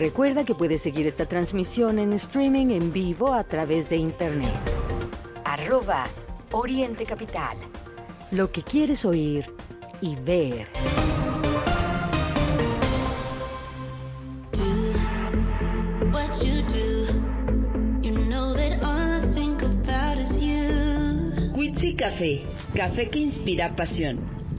Recuerda que puedes seguir esta transmisión en streaming en vivo a través de internet. Arroba Oriente Capital. Lo que quieres oír y ver. Quitsi Café, café que inspira pasión.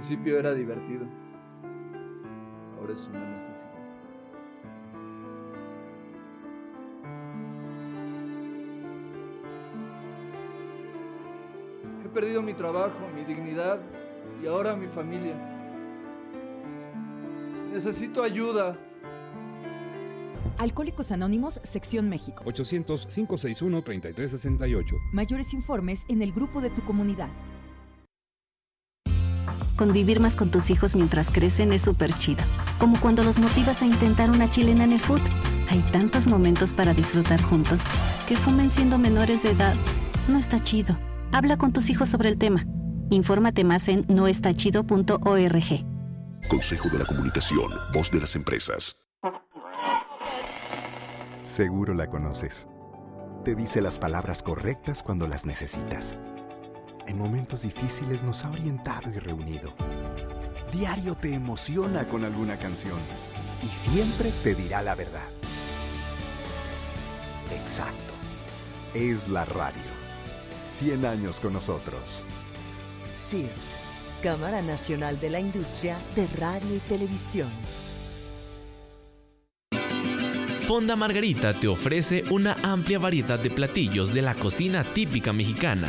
Principio era divertido. Ahora es una necesidad. He perdido mi trabajo, mi dignidad y ahora mi familia. Necesito ayuda. Alcohólicos Anónimos, Sección México. 800-561-3368. Mayores informes en el grupo de tu comunidad. Convivir más con tus hijos mientras crecen es súper chido. Como cuando los motivas a intentar una chilena en el food. Hay tantos momentos para disfrutar juntos. Que fumen siendo menores de edad. No está chido. Habla con tus hijos sobre el tema. Infórmate más en noestachido.org. Consejo de la Comunicación, voz de las empresas. Seguro la conoces. Te dice las palabras correctas cuando las necesitas. En momentos difíciles nos ha orientado y reunido. Diario te emociona con alguna canción y siempre te dirá la verdad. Exacto. Es la radio. 100 años con nosotros. CIRT, Cámara Nacional de la Industria de Radio y Televisión. Fonda Margarita te ofrece una amplia variedad de platillos de la cocina típica mexicana.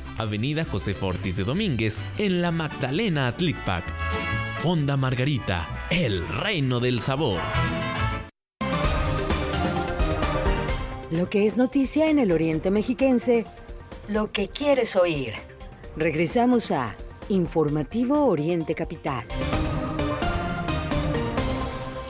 Avenida José Fortis de Domínguez, en la Magdalena Atlicpac. Fonda Margarita, el reino del sabor. Lo que es noticia en el Oriente Mexiquense, lo que quieres oír. Regresamos a Informativo Oriente Capital.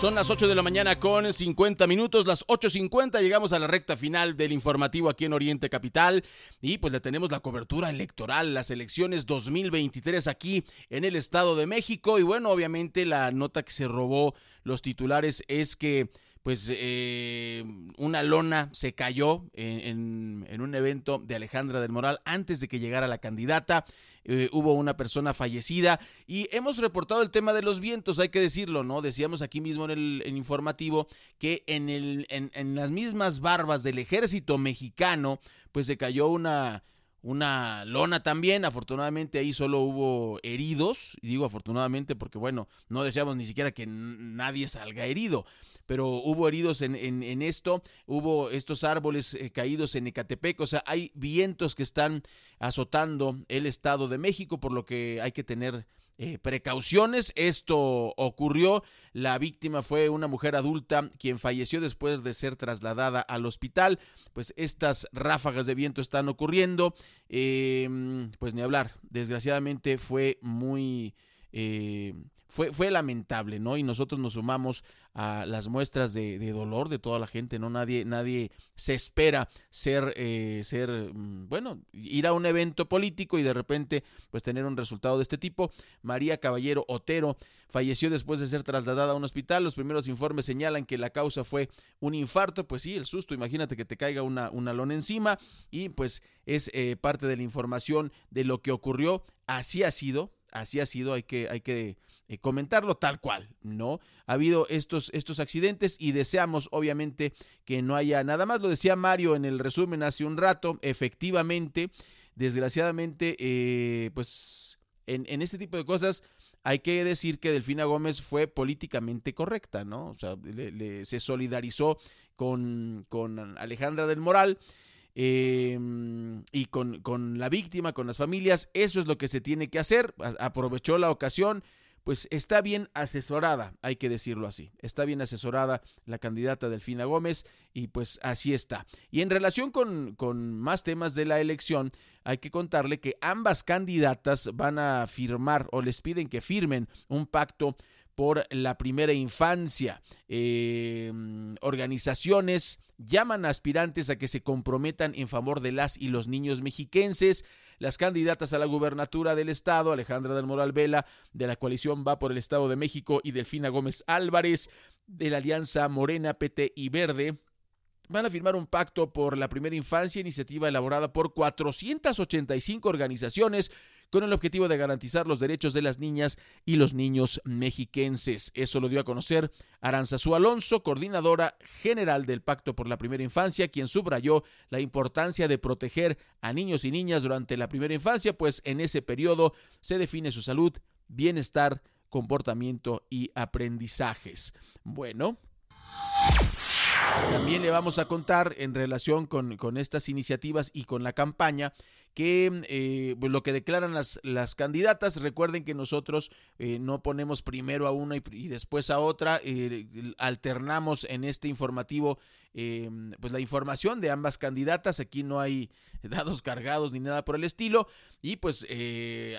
Son las 8 de la mañana con 50 minutos, las 8.50 llegamos a la recta final del informativo aquí en Oriente Capital y pues le tenemos la cobertura electoral, las elecciones 2023 aquí en el Estado de México y bueno, obviamente la nota que se robó los titulares es que pues eh, una lona se cayó en, en, un evento de Alejandra del Moral antes de que llegara la candidata. Eh, hubo una persona fallecida y hemos reportado el tema de los vientos, hay que decirlo, ¿no? Decíamos aquí mismo en el informativo que en, el, en, en las mismas barbas del ejército mexicano, pues se cayó una, una lona también. Afortunadamente ahí solo hubo heridos. Y digo afortunadamente porque, bueno, no deseamos ni siquiera que nadie salga herido pero hubo heridos en, en, esto, hubo estos árboles eh, caídos en Ecatepec, o sea, hay vientos que están azotando el Estado de México, por lo que hay que tener eh, precauciones. Esto ocurrió, la víctima fue una mujer adulta quien falleció después de ser trasladada al hospital. Pues estas ráfagas de viento están ocurriendo, em, pues ni hablar, desgraciadamente fue muy... Eh, fue, fue lamentable, ¿no? Y nosotros nos sumamos a las muestras de, dolor de toda la gente, ¿no? Nadie, nadie se espera ser, eh, ser, mm, bueno, ir a un evento político y de repente, pues tener un resultado de este tipo. María Caballero Otero falleció después de ser trasladada a un hospital. Los primeros informes señalan que la causa fue un infarto, pues sí, el susto, imagínate que te caiga una, una lona encima y pues es eh, parte de la información de lo que ocurrió. Así ha sido, así ha sido, hay que, hay que eh, comentarlo tal cual, ¿no? Ha habido estos, estos accidentes y deseamos obviamente que no haya nada más. Lo decía Mario en el resumen hace un rato, efectivamente, desgraciadamente, eh, pues en, en este tipo de cosas hay que decir que Delfina Gómez fue políticamente correcta, ¿no? O sea, se solidarizó con, con, Alejandra del Moral. Em, y con, con, la víctima, con las familias, eso es lo que se tiene que hacer. Aprovechó la ocasión, pues está bien asesorada, hay que decirlo así. Está bien asesorada la candidata Delfina Gómez y pues así está. Y en relación con, con más temas de la elección, hay que contarle que ambas candidatas van a firmar o les piden que firmen un pacto por la primera infancia. Eh, organizaciones llaman a aspirantes a que se comprometan en favor de las y los niños mexiquenses. Las candidatas a la gubernatura del estado, Alejandra del Moral Vela, de la coalición Va por el Estado de México, y Delfina Gómez Álvarez, de la Alianza Morena, PT y Verde, van a firmar un pacto por la primera infancia, iniciativa elaborada por 485 organizaciones con el objetivo de garantizar los derechos de las niñas y los niños mexiquenses. Eso lo dio a conocer Aranzazú Alonso, coordinadora general del Pacto por la Primera Infancia, quien subrayó la importancia de proteger a niños y niñas durante la primera infancia, pues en ese periodo se define su salud, bienestar, comportamiento y aprendizajes. Bueno, también le vamos a contar en relación con, con estas iniciativas y con la campaña que eh, pues lo que declaran las, las candidatas, recuerden que nosotros eh, no ponemos primero a una y, después a otra, eh, alternamos en este informativo pues la información de ambas candidatas, aquí no hay dados cargados ni nada por el estilo, y pues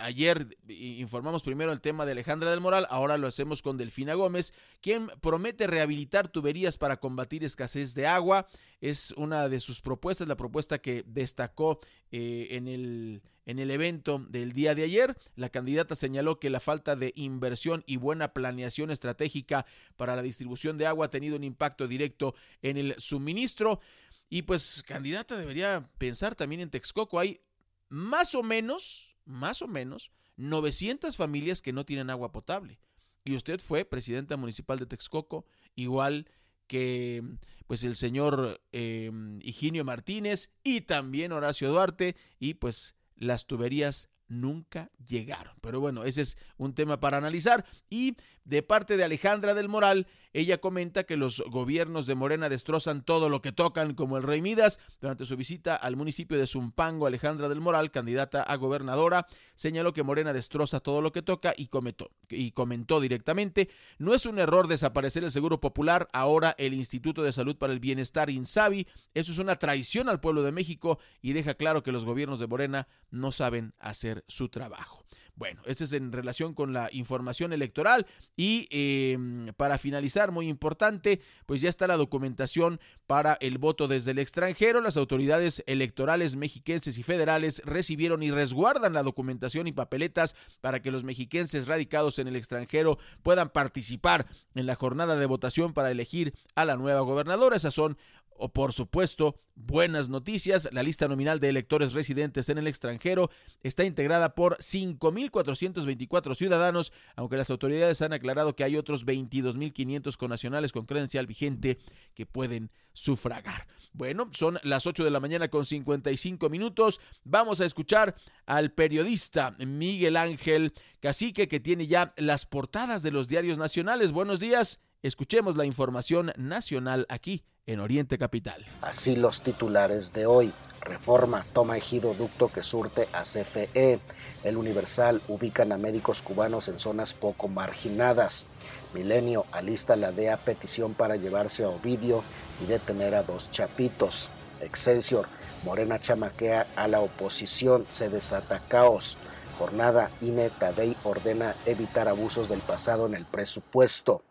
ayer informamos primero el tema de Alejandra del Moral, ahora lo hacemos con Delfina Gómez, quien promete rehabilitar tuberías para combatir escasez de agua, es una de sus propuestas, la propuesta que destacó eh, en, el, en el evento del día de ayer. La candidata señaló que la falta de inversión y buena planeación estratégica para la distribución de agua ha tenido un impacto directo en el suministro. Y pues candidata debería pensar también en Texcoco. Hay más o menos, más o menos, 900 familias que no tienen agua potable. Y usted fue presidenta municipal de Texcoco, igual que pues el señor eh, Higinio Martínez y también Horacio Duarte y pues las tuberías nunca llegaron. Pero bueno, ese es un tema para analizar. Y De parte de Alejandra del Moral, ella comenta que los gobiernos de Morena destrozan todo lo que tocan, como el Rey Midas. Durante su visita al municipio de Zumpango, Alejandra del Moral, candidata a gobernadora, señaló que Morena destroza todo lo que toca y comentó, y comentó directamente, no es un error desaparecer el Seguro Popular, ahora el Instituto de Salud para el Bienestar INSABI, eso es una traición al pueblo de México y deja claro que los gobiernos de Morena no saben hacer su trabajo. Bueno, este es en relación con la información electoral y em, para finalizar, muy importante, pues ya está la documentación para el voto desde el extranjero. Las autoridades electorales mexiquenses y federales recibieron y resguardan la documentación y papeletas para que los mexiquenses radicados en el extranjero puedan participar en la jornada de votación para elegir a la nueva gobernadora. Esas son o por supuesto, buenas noticias. La lista nominal de electores residentes en el extranjero está integrada por 5.424 ciudadanos, aunque las autoridades han aclarado que hay otros 22.500 connacionales con credencial vigente que pueden sufragar. Bueno, son las 8 de la mañana con 55 minutos. Vamos a escuchar al periodista Miguel Ángel Cacique que tiene ya las portadas de los diarios nacionales. Buenos días. Escuchemos la información nacional aquí en Oriente Capital. Así los titulares de hoy. Reforma toma ejido ducto que surte a CFE. El Universal ubican a médicos cubanos en zonas poco marginadas. Milenio alista la DEA petición para llevarse a Ovidio y detener a dos chapitos. Excelsior, Morena chamaquea a la oposición, se desata caos. Jornada INE Tadei ordena evitar abusos del pasado en el presupuesto.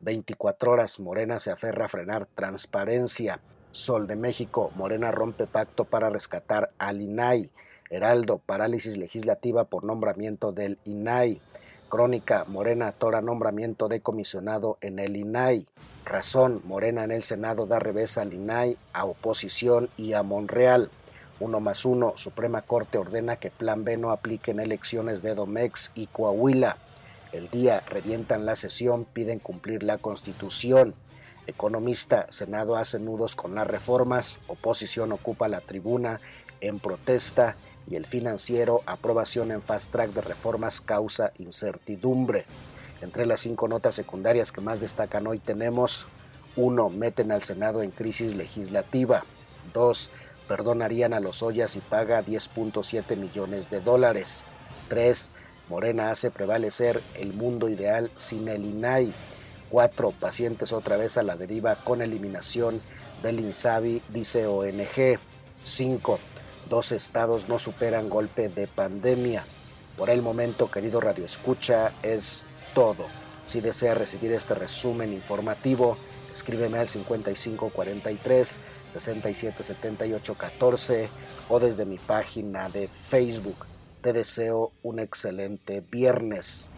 24 horas, Morena se aferra a frenar transparencia. Sol de México, Morena rompe pacto para rescatar al INAI. Heraldo, parálisis legislativa por nombramiento del INAI. Crónica, Morena atora nombramiento de comisionado en el INAI. Razón, Morena en el Senado da revés al INAI, a oposición y a Monreal. Uno más uno, Suprema Corte ordena que Plan B no aplique en elecciones de Domex y Coahuila. El día revientan la sesión, piden cumplir la constitución. Economista, Senado hace nudos con las reformas, oposición ocupa la tribuna en protesta y el financiero, aprobación en fast track de reformas causa incertidumbre. Entre las cinco notas secundarias que más destacan hoy tenemos, uno, Meten al Senado en crisis legislativa. Dos, Perdonarían a los Ollas y paga 10.7 millones de dólares. Tres, Morena hace prevalecer el mundo ideal sin el INAI. Cuatro pacientes otra vez a la deriva con eliminación del INSABI, dice ONG. Cinco, dos estados no superan golpe de pandemia. Por el momento, querido Radio Escucha, es todo. Si desea recibir este resumen informativo, escríbeme al 5543 677814 o desde mi página de Facebook. Te deseo un excelente viernes.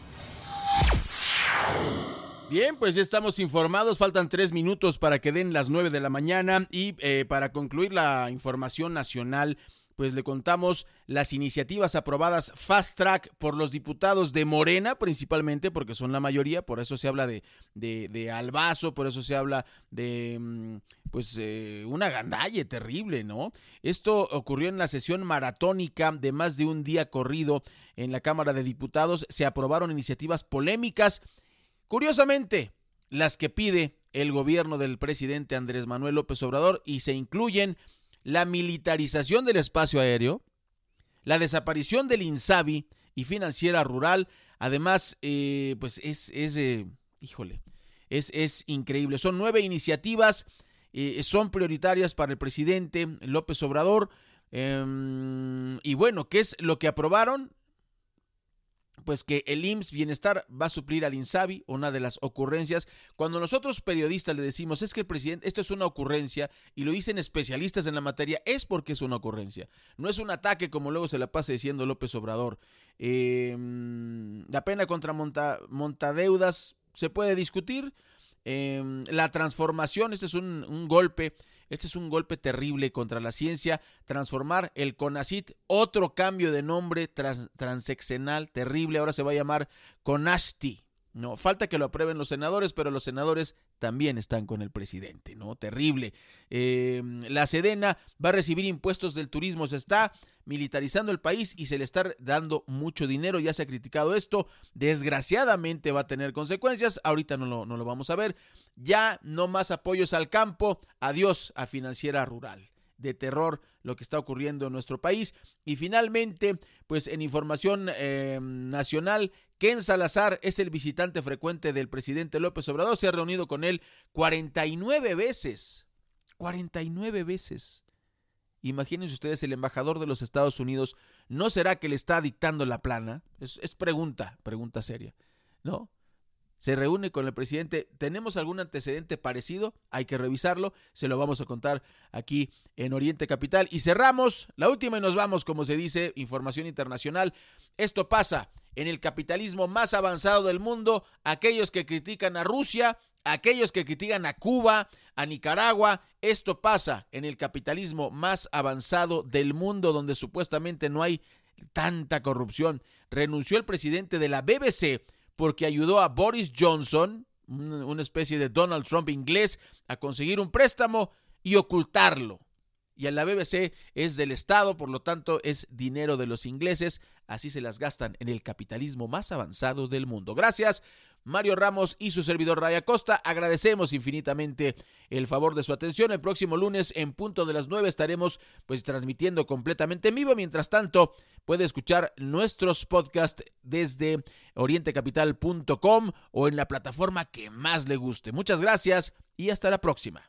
Bien, pues ya estamos informados, faltan tres minutos para que den las nueve de la mañana y eh, para concluir la información nacional, pues le contamos las iniciativas aprobadas fast track por los diputados de Morena, principalmente porque son la mayoría, por eso se habla de, de, de albazo, por eso se habla de mm, pues eh, una gandalle terrible, ¿no? Esto ocurrió en la sesión maratónica de más de un día corrido en la Cámara de Diputados, se aprobaron iniciativas polémicas, curiosamente, las que pide el gobierno del presidente Andrés Manuel López Obrador y se incluyen la militarización del espacio aéreo, la desaparición del INSABI y financiera rural. Además, eh, pues es, es eh, híjole, es, es increíble. Son nueve iniciativas, eh, son prioritarias para el presidente López Obrador. Em, y bueno, ¿qué es lo que aprobaron? Pues que el IMSS Bienestar va a suplir al INSABI, una de las ocurrencias. Cuando nosotros periodistas le decimos es que el presidente, esto es una ocurrencia, y lo dicen especialistas en la materia, es porque es una ocurrencia. No es un ataque como luego se la pasa diciendo López Obrador. Eh, la pena contra monta, montadeudas se puede discutir. Eh, la transformación, este es un golpe este es un golpe terrible contra la ciencia. Transformar el CONACIT, otro cambio de nombre transeccional terrible. Ahora se va a llamar CONASTI. No, falta que lo aprueben los senadores, pero los senadores también están con el presidente, ¿no? Terrible. Eh, la Sedena va a recibir impuestos del turismo, se está militarizando el país y se le está dando mucho dinero, ya se ha criticado esto, desgraciadamente va a tener consecuencias, ahorita no lo, no lo vamos a ver, ya no más apoyos al campo, adiós a financiera rural de terror lo que está ocurriendo en nuestro país. Y finalmente, pues en información eh, nacional, Ken Salazar es el visitante frecuente del presidente López Obrador. Se ha reunido con él 49 veces. 49 veces. Imagínense ustedes, el embajador de los Estados Unidos, ¿no será que le está dictando la plana? Es pregunta, pregunta seria, ¿no? Se reúne con el presidente. ¿Tenemos algún antecedente parecido? Hay que revisarlo. Se lo vamos a contar aquí en Oriente Capital. Y cerramos la última y nos vamos, como se dice, información internacional. Esto pasa en el capitalismo más avanzado del mundo. Aquellos que critican a Rusia, aquellos que critican a Cuba, a Nicaragua. Esto pasa en el capitalismo más avanzado del mundo, donde supuestamente no hay tanta corrupción. Renunció el presidente de la BBC porque ayudó a Boris Johnson, una especie de Donald Trump inglés, a conseguir un préstamo y ocultarlo. Y a la BBC es del Estado, por lo tanto es dinero de los ingleses, así se las gastan en el capitalismo más avanzado del mundo. Gracias. Mario Ramos y su servidor Raya Costa. Agradecemos infinitamente el favor de su atención. El próximo lunes en punto de las 9 estaremos pues transmitiendo completamente en vivo. Mientras tanto, puede escuchar nuestros podcasts desde orientecapital.com o en la plataforma que más le guste. Muchas gracias y hasta la próxima.